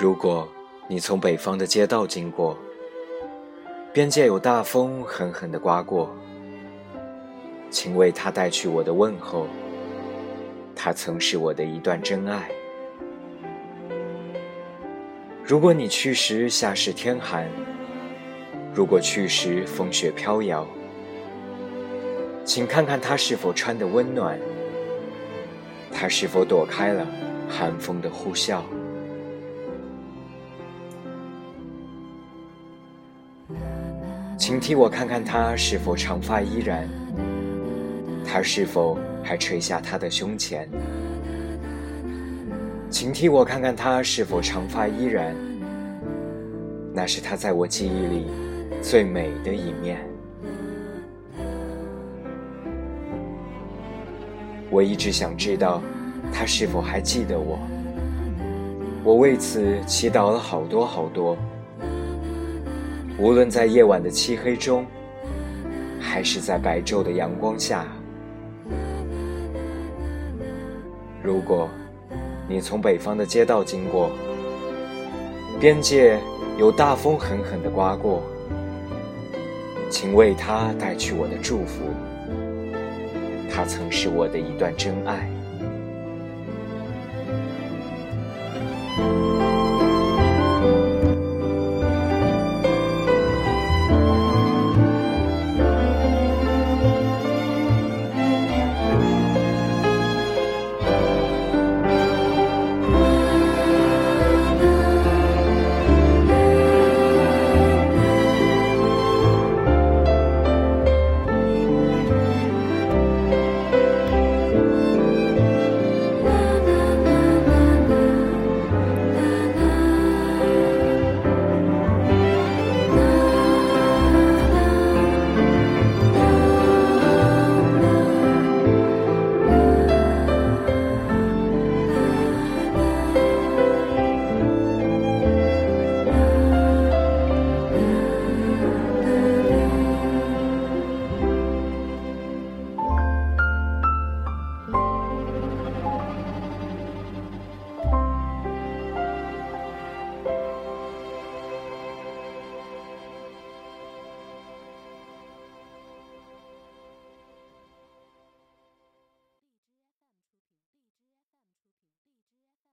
如果你从北方的街道经过，边界有大风狠狠地刮过，请为他带去我的问候。他曾是我的一段真爱。如果你去时夏是天寒，如果去时风雪飘摇，请看看他是否穿得温暖，他是否躲开了寒风的呼啸。请替我看看他是否长发依然，他是否还垂下他的胸前？请替我看看他是否长发依然，那是他在我记忆里最美的一面。我一直想知道，他是否还记得我。我为此祈祷了好多好多。无论在夜晚的漆黑中，还是在白昼的阳光下，如果你从北方的街道经过，边界有大风狠狠地刮过，请为他带去我的祝福。他曾是我的一段真爱。